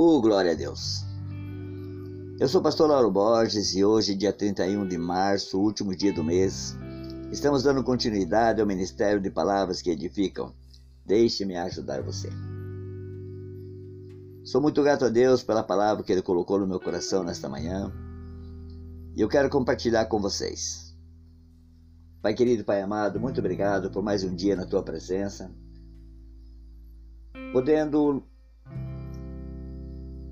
Oh, glória a Deus! Eu sou o pastor Lauro Borges e hoje, dia 31 de março, último dia do mês, estamos dando continuidade ao Ministério de Palavras que Edificam. Deixe-me ajudar você. Sou muito grato a Deus pela palavra que Ele colocou no meu coração nesta manhã e eu quero compartilhar com vocês. Pai querido, Pai amado, muito obrigado por mais um dia na Tua presença, podendo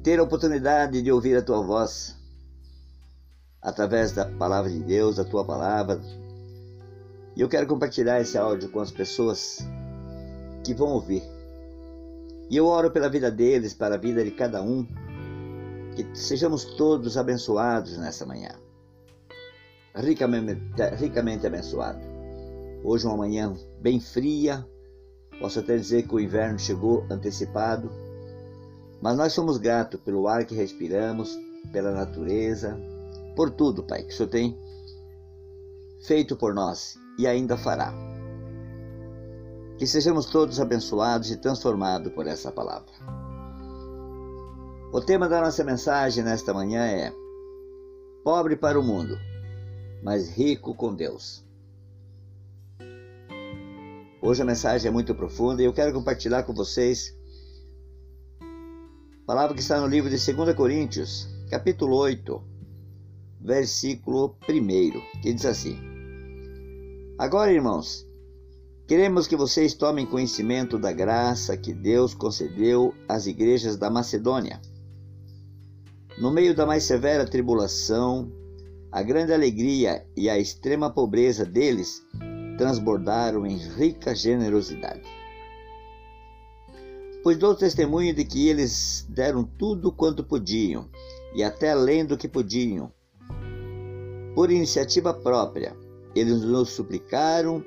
ter a oportunidade de ouvir a tua voz através da palavra de Deus, da tua palavra. E eu quero compartilhar esse áudio com as pessoas que vão ouvir. E eu oro pela vida deles, para a vida de cada um, que sejamos todos abençoados nessa manhã. Ricamente, ricamente abençoado. Hoje uma manhã bem fria, posso até dizer que o inverno chegou antecipado mas nós somos gratos pelo ar que respiramos, pela natureza, por tudo, Pai, que o Senhor tem feito por nós e ainda fará. Que sejamos todos abençoados e transformados por essa palavra. O tema da nossa mensagem nesta manhã é Pobre para o mundo, mas rico com Deus. Hoje a mensagem é muito profunda e eu quero compartilhar com vocês Palavra que está no livro de 2 Coríntios, capítulo 8, versículo 1, que diz assim: Agora, irmãos, queremos que vocês tomem conhecimento da graça que Deus concedeu às igrejas da Macedônia. No meio da mais severa tribulação, a grande alegria e a extrema pobreza deles transbordaram em rica generosidade pois dou testemunho de que eles deram tudo quanto podiam, e até além do que podiam. Por iniciativa própria, eles nos suplicaram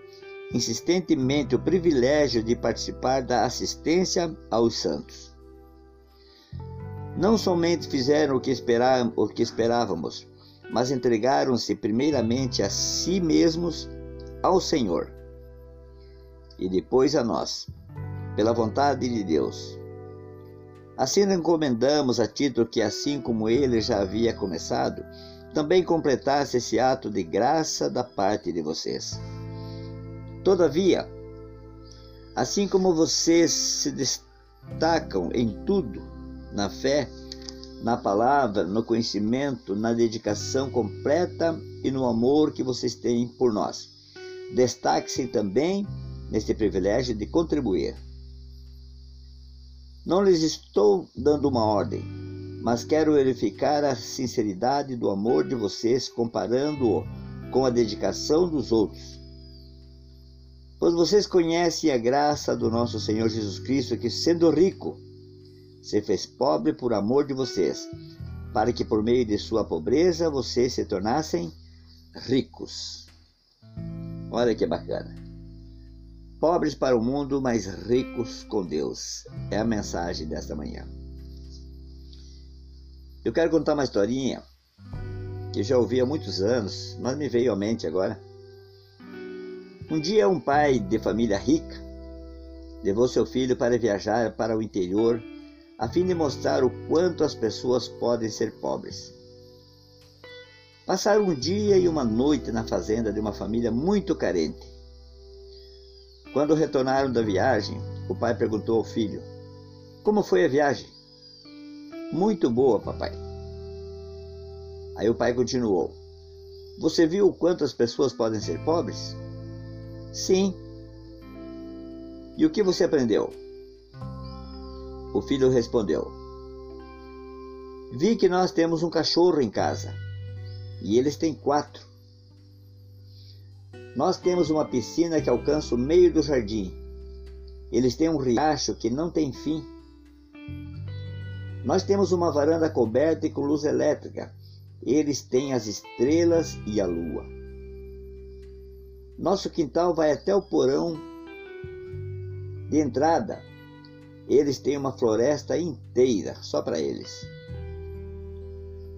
insistentemente o privilégio de participar da assistência aos santos. Não somente fizeram o que, o que esperávamos, mas entregaram-se primeiramente a si mesmos ao Senhor e depois a nós pela vontade de Deus. Assim encomendamos a Tito que, assim como ele já havia começado, também completasse esse ato de graça da parte de vocês. Todavia, assim como vocês se destacam em tudo, na fé, na palavra, no conhecimento, na dedicação completa e no amor que vocês têm por nós, destaque-se também nesse privilégio de contribuir não lhes estou dando uma ordem, mas quero verificar a sinceridade do amor de vocês comparando-o com a dedicação dos outros. Pois vocês conhecem a graça do nosso Senhor Jesus Cristo, que, sendo rico, se fez pobre por amor de vocês, para que por meio de sua pobreza vocês se tornassem ricos. Olha que bacana. Pobres para o mundo, mas ricos com Deus. É a mensagem desta manhã. Eu quero contar uma historinha que já ouvi há muitos anos, mas me veio à mente agora. Um dia, um pai de família rica levou seu filho para viajar para o interior a fim de mostrar o quanto as pessoas podem ser pobres. Passaram um dia e uma noite na fazenda de uma família muito carente. Quando retornaram da viagem, o pai perguntou ao filho: Como foi a viagem? Muito boa, papai. Aí o pai continuou: Você viu o quanto as pessoas podem ser pobres? Sim. E o que você aprendeu? O filho respondeu: Vi que nós temos um cachorro em casa e eles têm quatro. Nós temos uma piscina que alcança o meio do jardim. Eles têm um riacho que não tem fim. Nós temos uma varanda coberta e com luz elétrica. Eles têm as estrelas e a lua. Nosso quintal vai até o porão de entrada. Eles têm uma floresta inteira só para eles.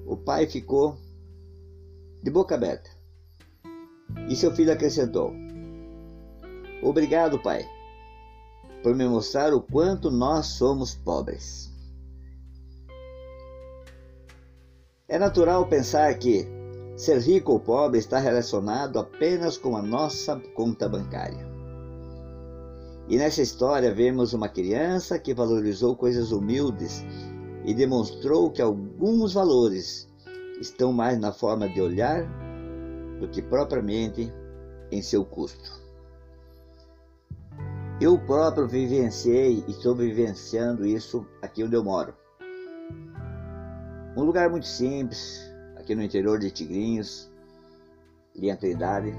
O pai ficou de boca aberta. E seu filho acrescentou: Obrigado, pai, por me mostrar o quanto nós somos pobres. É natural pensar que ser rico ou pobre está relacionado apenas com a nossa conta bancária. E nessa história vemos uma criança que valorizou coisas humildes e demonstrou que alguns valores estão mais na forma de olhar do que propriamente em seu custo. Eu próprio vivenciei e estou vivenciando isso aqui onde eu moro. Um lugar muito simples, aqui no interior de Tigrinhos, linha Trindade.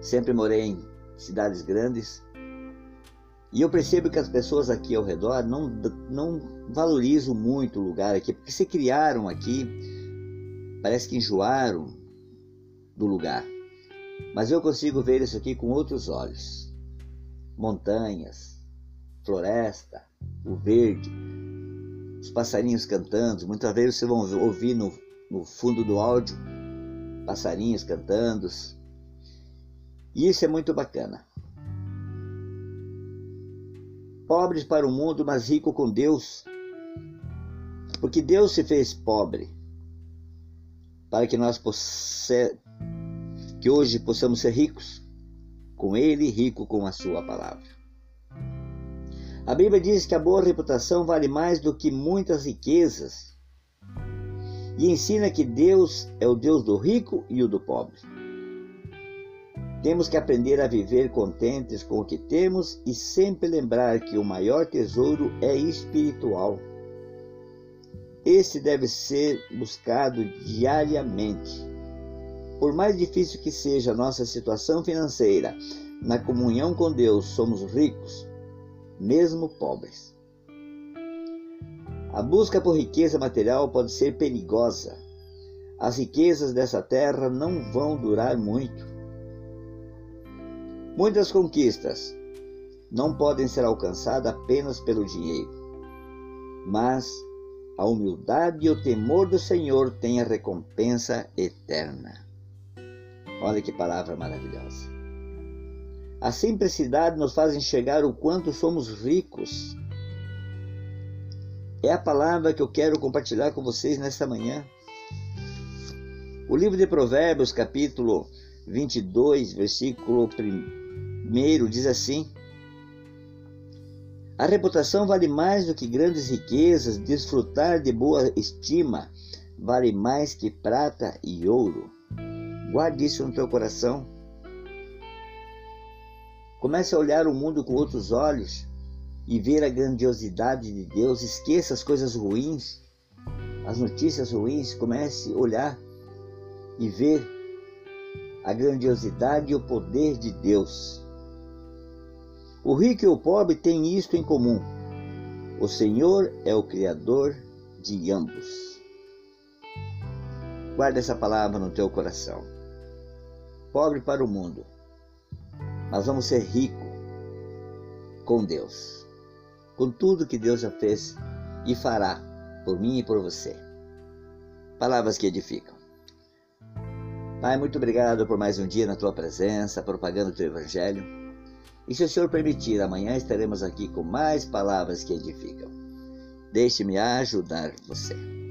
Sempre morei em cidades grandes. E eu percebo que as pessoas aqui ao redor não, não valorizam muito o lugar aqui, porque se criaram aqui, parece que enjoaram do lugar. Mas eu consigo ver isso aqui com outros olhos montanhas, floresta, o verde, os passarinhos cantando. Muitas vezes vocês vão ouvir no, no fundo do áudio passarinhos cantando. E isso é muito bacana. Pobres para o mundo, mas rico com Deus. Porque Deus se fez pobre para que nós que hoje possamos ser ricos com ele, rico com a sua palavra. A Bíblia diz que a boa reputação vale mais do que muitas riquezas e ensina que Deus é o Deus do rico e o do pobre. Temos que aprender a viver contentes com o que temos e sempre lembrar que o maior tesouro é espiritual. Esse deve ser buscado diariamente por mais difícil que seja a nossa situação financeira, na comunhão com Deus somos ricos, mesmo pobres. A busca por riqueza material pode ser perigosa. As riquezas dessa terra não vão durar muito. Muitas conquistas não podem ser alcançadas apenas pelo dinheiro, mas a humildade e o temor do Senhor têm a recompensa eterna. Olha que palavra maravilhosa. A simplicidade nos faz enxergar o quanto somos ricos. É a palavra que eu quero compartilhar com vocês nesta manhã. O livro de Provérbios, capítulo 22, versículo 1, diz assim: A reputação vale mais do que grandes riquezas, desfrutar de boa estima vale mais que prata e ouro. Guarde isso no teu coração. Comece a olhar o mundo com outros olhos e ver a grandiosidade de Deus. Esqueça as coisas ruins, as notícias ruins. Comece a olhar e ver a grandiosidade e o poder de Deus. O rico e o pobre têm isto em comum: o Senhor é o Criador de ambos. Guarda essa palavra no teu coração pobre para o mundo, mas vamos ser rico com Deus, com tudo que Deus já fez e fará por mim e por você. Palavras que edificam. Pai, muito obrigado por mais um dia na tua presença, propagando o teu evangelho. E se o Senhor permitir, amanhã estaremos aqui com mais palavras que edificam. Deixe-me ajudar você.